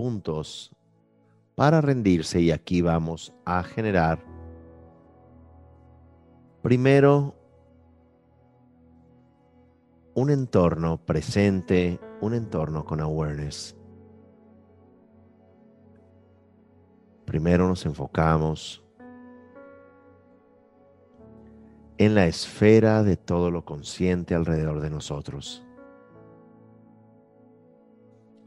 puntos para rendirse y aquí vamos a generar primero un entorno presente, un entorno con awareness. Primero nos enfocamos en la esfera de todo lo consciente alrededor de nosotros.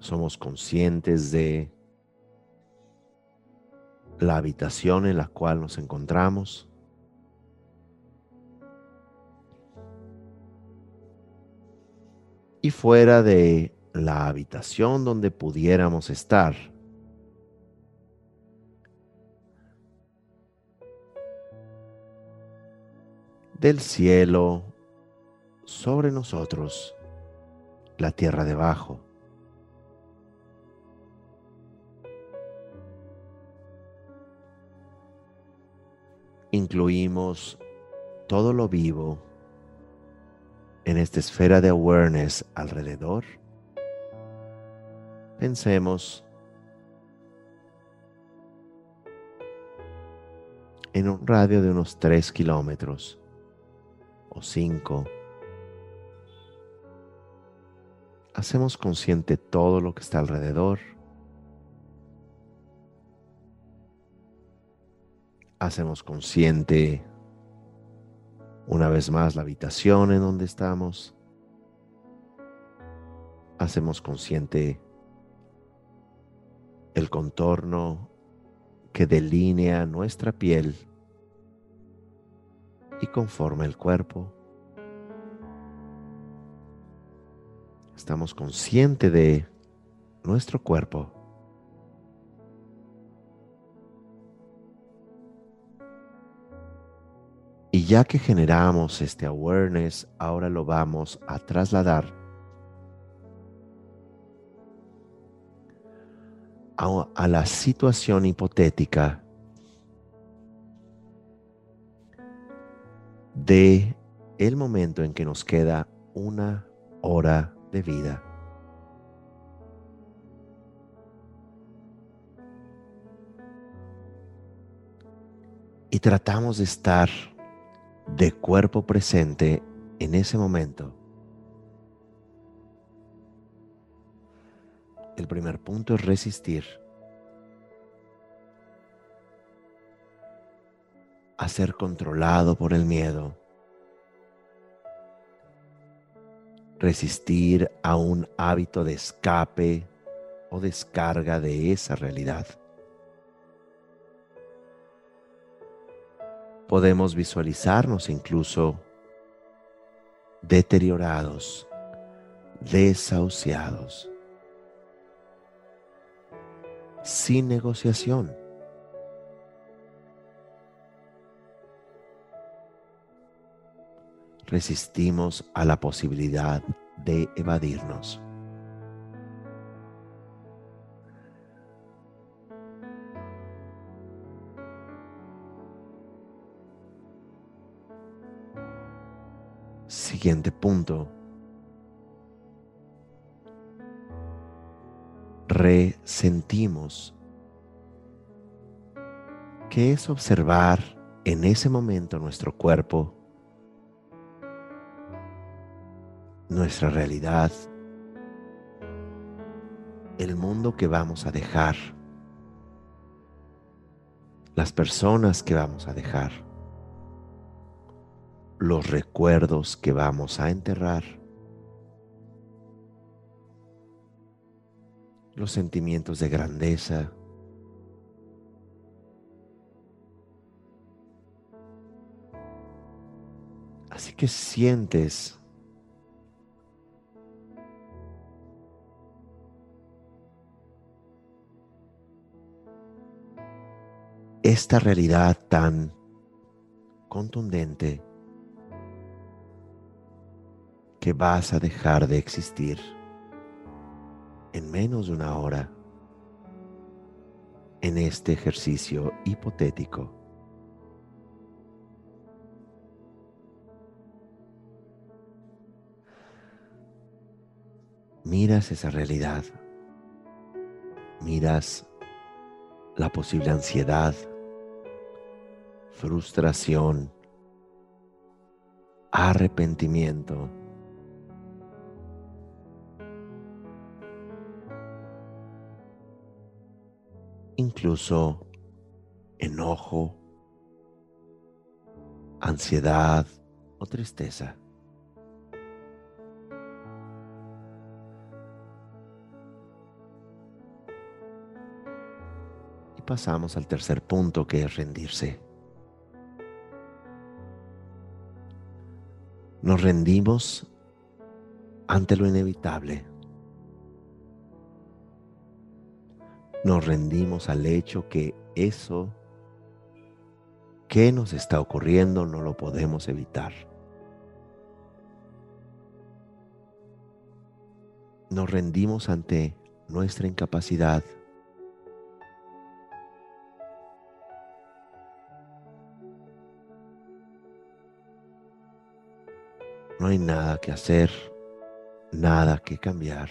Somos conscientes de la habitación en la cual nos encontramos. Y fuera de la habitación donde pudiéramos estar, del cielo sobre nosotros, la tierra debajo. Incluimos todo lo vivo en esta esfera de awareness alrededor. Pensemos en un radio de unos 3 kilómetros o cinco. Hacemos consciente todo lo que está alrededor. Hacemos consciente una vez más la habitación en donde estamos. Hacemos consciente el contorno que delinea nuestra piel y conforma el cuerpo. Estamos conscientes de nuestro cuerpo. Y ya que generamos este awareness, ahora lo vamos a trasladar a, a la situación hipotética de el momento en que nos queda una hora de vida. Y tratamos de estar de cuerpo presente en ese momento. El primer punto es resistir. a ser controlado por el miedo. Resistir a un hábito de escape o descarga de esa realidad. Podemos visualizarnos incluso deteriorados, desahuciados, sin negociación resistimos a la posibilidad de evadirnos. Siguiente punto. Resentimos. que es observar en ese momento nuestro cuerpo nuestra realidad, el mundo que vamos a dejar, las personas que vamos a dejar, los recuerdos que vamos a enterrar, los sentimientos de grandeza, Así que sientes esta realidad tan contundente que vas a dejar de existir en menos de una hora en este ejercicio hipotético. miras esa realidad, miras la posible ansiedad, frustración, arrepentimiento, incluso enojo, ansiedad o tristeza. pasamos al tercer punto que es rendirse. Nos rendimos ante lo inevitable. Nos rendimos al hecho que eso que nos está ocurriendo no lo podemos evitar. Nos rendimos ante nuestra incapacidad No hay nada que hacer, nada que cambiar.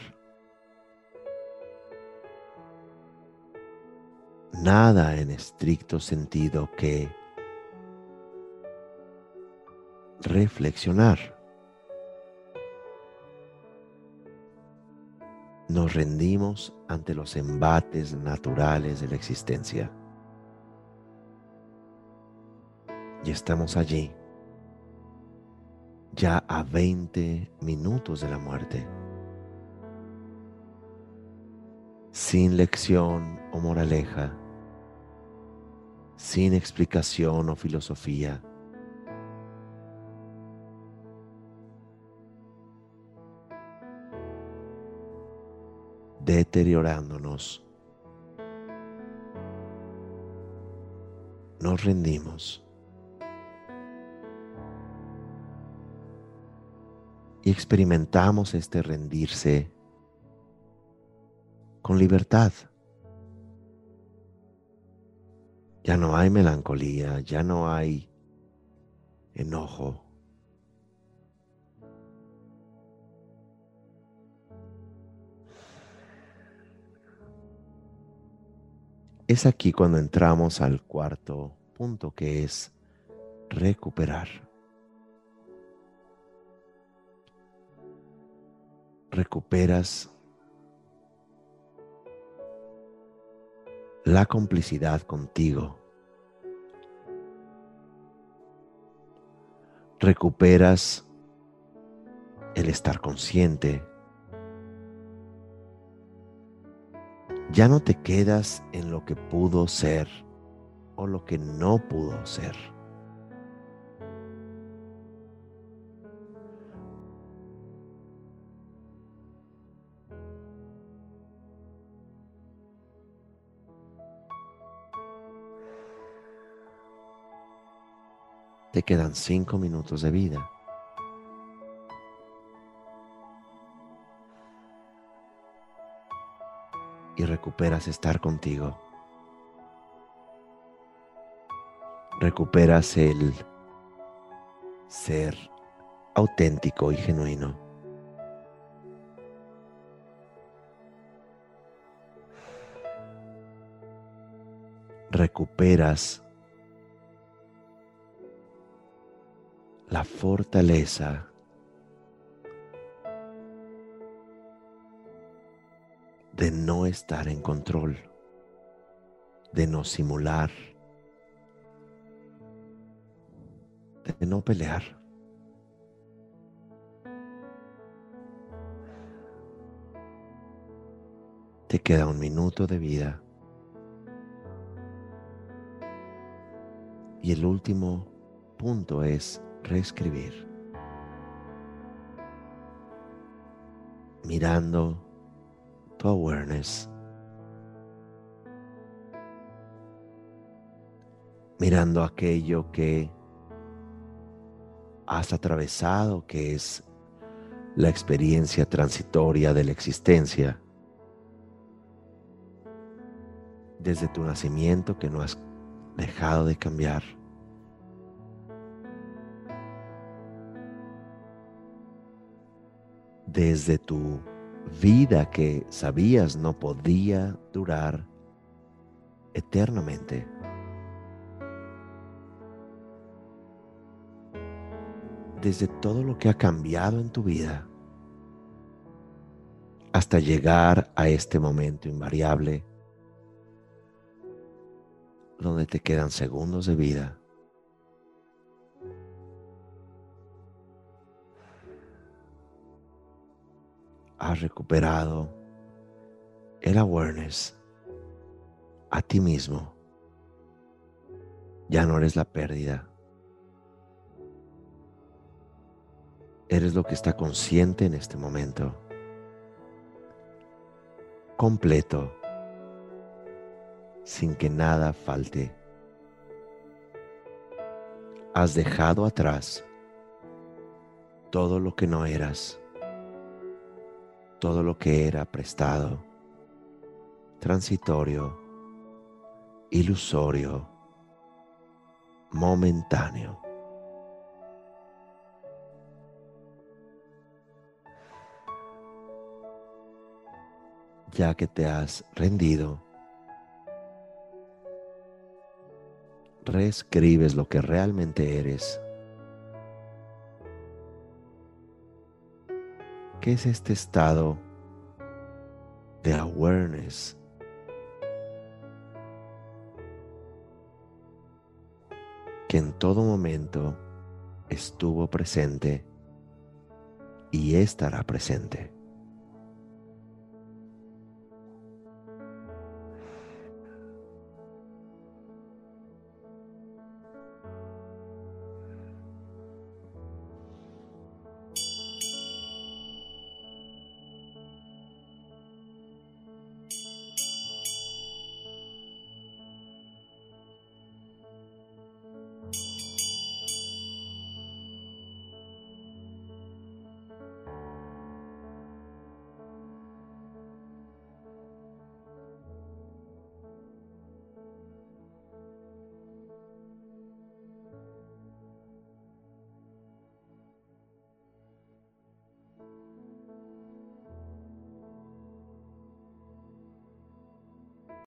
Nada en estricto sentido que reflexionar. Nos rendimos ante los embates naturales de la existencia. Y estamos allí ya a 20 minutos de la muerte. Sin lección o moraleja, sin explicación o filosofía. deteriorándonos. Nos rendimos. y experimentamos este rendirse con libertad. Ya no hay melancolía, ya no hay enojo. Es aquí cuando entramos al cuarto punto que es recuperar. recuperas la complicidad contigo. Recuperas el estar consciente. Ya no te quedas en lo que pudo ser o lo que no pudo ser. Te quedan cinco minutos de vida. Y recuperas estar contigo. Recuperas el ser auténtico y genuino. Recuperas la fortaleza de no estar en control, de no simular, de no pelear. Te queda un minuto de vida. Y el último punto es reescribir. Mirando tu awareness. Mirando aquello que has atravesado, que es la experiencia transitoria de la existencia. Desde tu nacimiento que no has dejado de cambiar. Desde tu vida que sabías no podía durar eternamente. Desde todo lo que ha cambiado en tu vida hasta llegar a este momento invariable donde te quedan segundos de vida. Has recuperado el awareness a ti mismo. Ya no eres la pérdida. Eres lo que está consciente en este momento. Completo sin que nada falte. Has dejado atrás todo lo que no eras, todo lo que era prestado, transitorio, ilusorio, momentáneo. Ya que te has rendido, reescribes lo que realmente eres. ¿Qué es este estado de awareness? que en todo momento estuvo presente y estará presente.